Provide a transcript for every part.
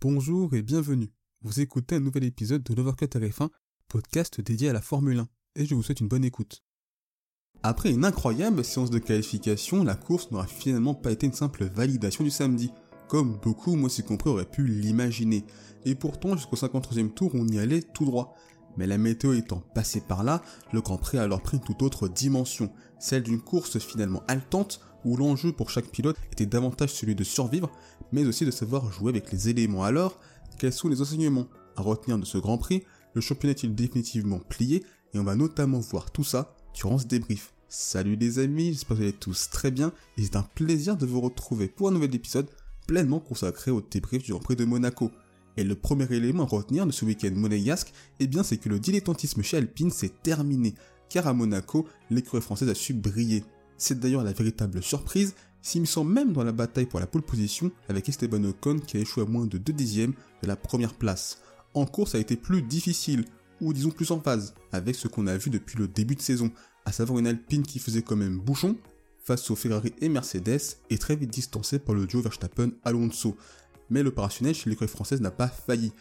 Bonjour et bienvenue. Vous écoutez un nouvel épisode de l'Overcut RF1, podcast dédié à la Formule 1, et je vous souhaite une bonne écoute. Après une incroyable séance de qualification, la course n'aura finalement pas été une simple validation du samedi, comme beaucoup, moi aussi compris, auraient pu l'imaginer. Et pourtant, jusqu'au 53e tour, on y allait tout droit. Mais la météo étant passée par là, le Grand Prix a alors pris une toute autre dimension, celle d'une course finalement haletante où l'enjeu pour chaque pilote était davantage celui de survivre, mais aussi de savoir jouer avec les éléments. Alors, quels sont les enseignements à retenir de ce Grand Prix? Le championnat est-il définitivement plié? Et on va notamment voir tout ça durant ce débrief. Salut les amis, j'espère que vous allez tous très bien et c'est un plaisir de vous retrouver pour un nouvel épisode pleinement consacré au débrief du Grand Prix de Monaco. Et le premier élément à retenir de ce week-end monégasque, eh bien c'est que le dilettantisme chez Alpine s'est terminé, car à Monaco, l'écurie française a su briller. C'est d'ailleurs la véritable surprise, s'immisçant même dans la bataille pour la pole position avec Esteban Ocon qui a échoué à moins de 2 dixièmes de la première place. En course, ça a été plus difficile, ou disons plus en phase, avec ce qu'on a vu depuis le début de saison, à savoir une Alpine qui faisait quand même bouchon face aux Ferrari et Mercedes et très vite distancée par le duo Verstappen-Alonso. Mais l'opérationnel chez l'écurie française n'a pas failli,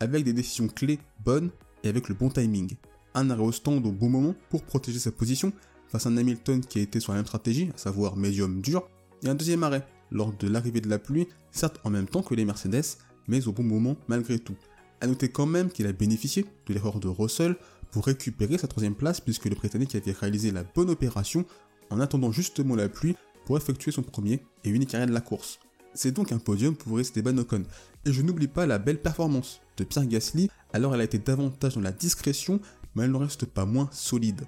avec des décisions clés bonnes et avec le bon timing. Un arrêt au stand au bon moment pour protéger sa position face à un Hamilton qui a été sur la même stratégie, à savoir médium dur, et un deuxième arrêt, lors de l'arrivée de la pluie, certes en même temps que les Mercedes, mais au bon moment malgré tout. A noter quand même qu'il a bénéficié de l'erreur de Russell pour récupérer sa troisième place puisque le Britannique avait réalisé la bonne opération en attendant justement la pluie pour effectuer son premier et unique arrêt de la course. C'est donc un podium pour Esteban Ocon. Et je n'oublie pas la belle performance de Pierre Gasly, alors elle a été davantage dans la discrétion, mais elle n'en reste pas moins solide.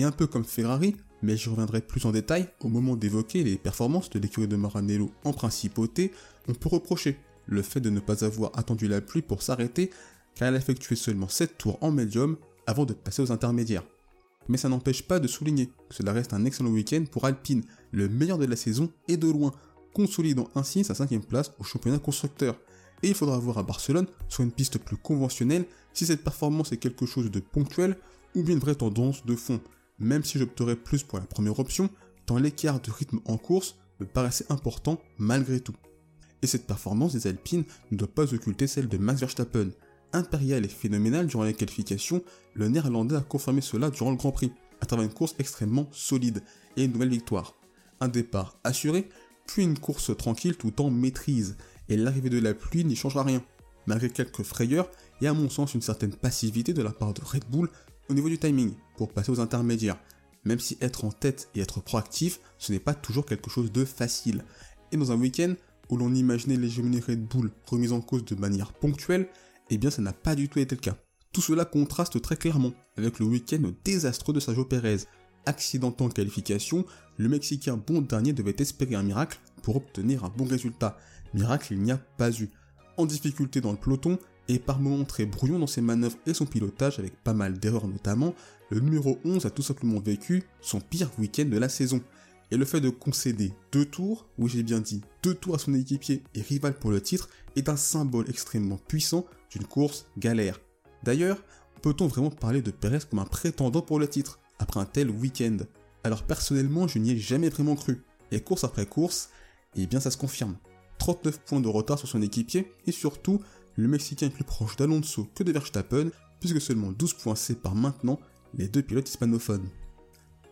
Et un peu comme Ferrari, mais j'y reviendrai plus en détail au moment d'évoquer les performances de l'écurie de Maranello en principauté, on peut reprocher le fait de ne pas avoir attendu la pluie pour s'arrêter, car elle a effectué seulement 7 tours en médium avant de passer aux intermédiaires. Mais ça n'empêche pas de souligner que cela reste un excellent week-end pour Alpine, le meilleur de la saison et de loin, consolidant ainsi sa cinquième place au championnat constructeur. Et il faudra voir à Barcelone, sur une piste plus conventionnelle, si cette performance est quelque chose de ponctuel ou bien une vraie tendance de fond même si j'opterais plus pour la première option, tant l'écart de rythme en course me paraissait important malgré tout. Et cette performance des Alpines ne doit pas occulter celle de Max Verstappen. Impérial et phénoménal durant les qualifications, le néerlandais a confirmé cela durant le Grand Prix, à travers une course extrêmement solide et une nouvelle victoire. Un départ assuré, puis une course tranquille tout en maîtrise, et l'arrivée de la pluie n'y changera rien, malgré quelques frayeurs et à mon sens une certaine passivité de la part de Red Bull au niveau du timing, pour passer aux intermédiaires, même si être en tête et être proactif, ce n'est pas toujours quelque chose de facile. Et dans un week-end où l'on imaginait l'hégémonie Red Bull remise en cause de manière ponctuelle, eh bien ça n'a pas du tout été le cas. Tout cela contraste très clairement avec le week-end désastreux de Sergio Perez. Accidentant en qualification, le Mexicain bon dernier devait espérer un miracle pour obtenir un bon résultat. Miracle il n'y a pas eu. En difficulté dans le peloton, et par moments très brouillon dans ses manœuvres et son pilotage avec pas mal d'erreurs notamment, le numéro 11 a tout simplement vécu son pire week-end de la saison. Et le fait de concéder deux tours, oui j'ai bien dit deux tours à son équipier et rival pour le titre, est un symbole extrêmement puissant d'une course galère. D'ailleurs, peut-on vraiment parler de Perez comme un prétendant pour le titre, après un tel week-end? Alors personnellement, je n'y ai jamais vraiment cru. Et course après course, eh bien ça se confirme. 39 points de retard sur son équipier, et surtout le Mexicain est plus proche d'Alonso que de Verstappen, puisque seulement 12 points séparent maintenant les deux pilotes hispanophones.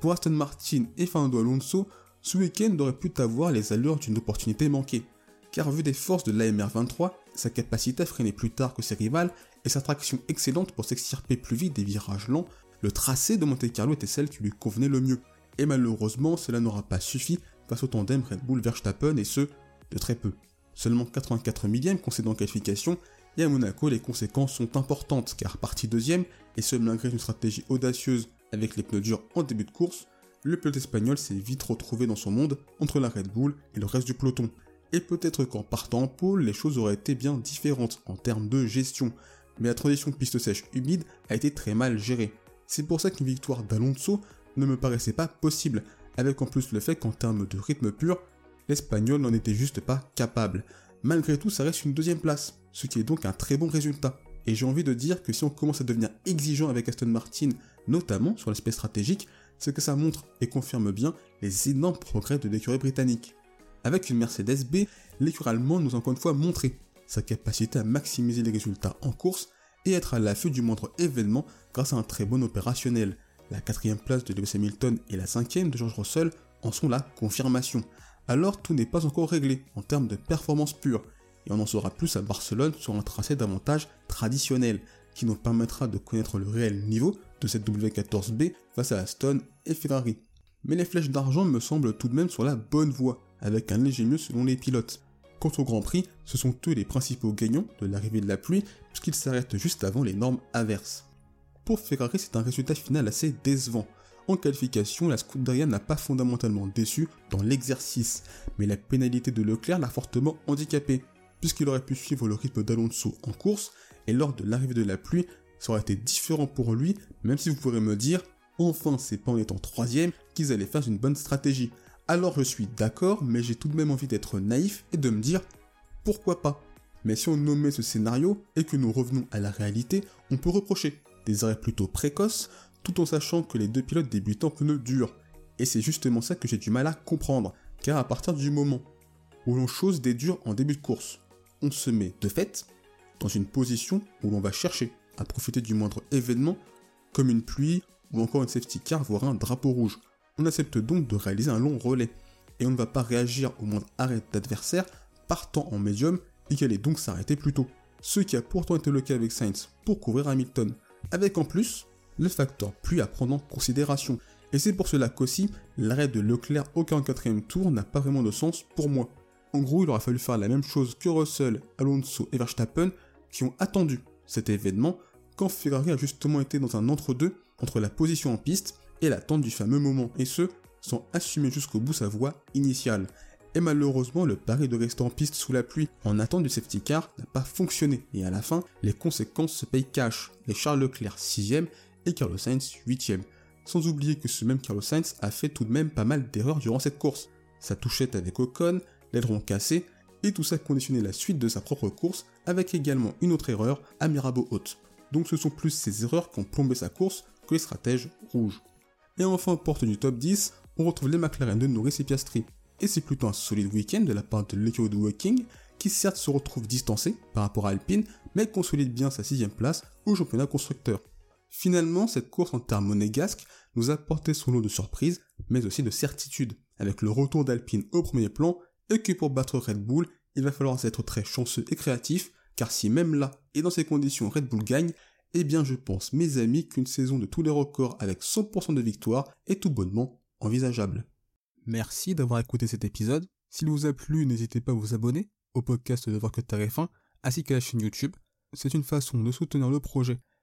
Pour Aston Martin et Fernando Alonso, ce week-end aurait pu avoir les allures d'une opportunité manquée, car vu des forces de l'AMR23, sa capacité à freiner plus tard que ses rivales et sa traction excellente pour s'extirper plus vite des virages lents, le tracé de Monte Carlo était celle qui lui convenait le mieux. Et malheureusement, cela n'aura pas suffi face au tandem Red Bull Verstappen et ce, de très peu. Seulement 84 millième concédant qualification, et à Monaco les conséquences sont importantes car parti deuxième, et ce malgré une stratégie audacieuse avec les pneus durs en début de course, le pilote espagnol s'est vite retrouvé dans son monde entre la Red Bull et le reste du peloton. Et peut-être qu'en partant en pôle, les choses auraient été bien différentes en termes de gestion, mais la transition piste sèche humide a été très mal gérée. C'est pour ça qu'une victoire d'Alonso ne me paraissait pas possible, avec en plus le fait qu'en termes de rythme pur, l'Espagnol n'en était juste pas capable. Malgré tout, ça reste une deuxième place, ce qui est donc un très bon résultat. Et j'ai envie de dire que si on commence à devenir exigeant avec Aston Martin, notamment sur l'aspect stratégique, c'est que ça montre et confirme bien les énormes progrès de l'écurie britannique. Avec une Mercedes B, l'écurie allemande nous a encore une fois montré sa capacité à maximiser les résultats en course et être à l'affût du moindre événement grâce à un très bon opérationnel. La quatrième place de Lewis Hamilton et la cinquième de George Russell en sont la confirmation. Alors tout n'est pas encore réglé en termes de performance pure, et on en saura plus à Barcelone sur un tracé davantage traditionnel, qui nous permettra de connaître le réel niveau de cette W14B face à Aston et Ferrari. Mais les flèches d'argent me semblent tout de même sur la bonne voie, avec un léger mieux selon les pilotes. Quant au Grand Prix, ce sont eux les principaux gagnants de l'arrivée de la pluie, puisqu'ils s'arrêtent juste avant les normes averses. Pour Ferrari, c'est un résultat final assez décevant. En qualification, la Scuderia n'a pas fondamentalement déçu dans l'exercice, mais la pénalité de Leclerc l'a fortement handicapé, puisqu'il aurait pu suivre le rythme d'Alonso en course, et lors de l'arrivée de la pluie, ça aurait été différent pour lui, même si vous pourrez me dire, enfin c'est pas en étant troisième qu'ils allaient faire une bonne stratégie. Alors je suis d'accord, mais j'ai tout de même envie d'être naïf et de me dire pourquoi pas? Mais si on nommait ce scénario et que nous revenons à la réalité, on peut reprocher des arrêts plutôt précoces, tout en sachant que les deux pilotes débutent en pneus durs. Et c'est justement ça que j'ai du mal à comprendre, car à partir du moment où l'on chose des durs en début de course, on se met de fait dans une position où l'on va chercher à profiter du moindre événement, comme une pluie ou encore une safety car, voire un drapeau rouge. On accepte donc de réaliser un long relais, et on ne va pas réagir au moindre arrêt d'adversaire partant en médium et qui allait donc s'arrêter plus tôt. Ce qui a pourtant été le cas avec Sainz pour couvrir Hamilton, avec en plus le facteur pluie à prendre en considération. Et c'est pour cela qu'aussi, l'arrêt de Leclerc au 44e tour n'a pas vraiment de sens pour moi. En gros, il aura fallu faire la même chose que Russell, Alonso et Verstappen qui ont attendu cet événement quand Ferrari a justement été dans un entre-deux entre la position en piste et l'attente du fameux moment, et ce, sans assumer jusqu'au bout sa voie initiale. Et malheureusement, le pari de rester en piste sous la pluie en attente du safety car n'a pas fonctionné, et à la fin, les conséquences se payent cash, les Charles Leclerc 6ème et Carlos Sainz 8ème. Sans oublier que ce même Carlos Sainz a fait tout de même pas mal d'erreurs durant cette course. Sa touchette avec Ocon, l'aileron cassé, et tout ça conditionnait la suite de sa propre course avec également une autre erreur à Mirabeau haute. Donc ce sont plus ces erreurs qui ont plombé sa course que les stratèges rouges. Et enfin, porte du top 10, on retrouve les McLaren de Norris et Piastri. Et c'est plutôt un solide week-end de la part de l'équipe de qui certes se retrouve distancé par rapport à Alpine, mais consolide bien sa sixième place au championnat constructeur. Finalement, cette course en termes monégasques nous a apporté son lot de surprises, mais aussi de certitudes, avec le retour d'Alpine au premier plan et que pour battre Red Bull, il va falloir être très chanceux et créatif, car si même là et dans ces conditions Red Bull gagne, eh bien je pense mes amis qu'une saison de tous les records avec 100% de victoire est tout bonnement envisageable. Merci d'avoir écouté cet épisode. S'il vous a plu, n'hésitez pas à vous abonner au podcast de Voir que TF1 ainsi qu'à la chaîne YouTube. C'est une façon de soutenir le projet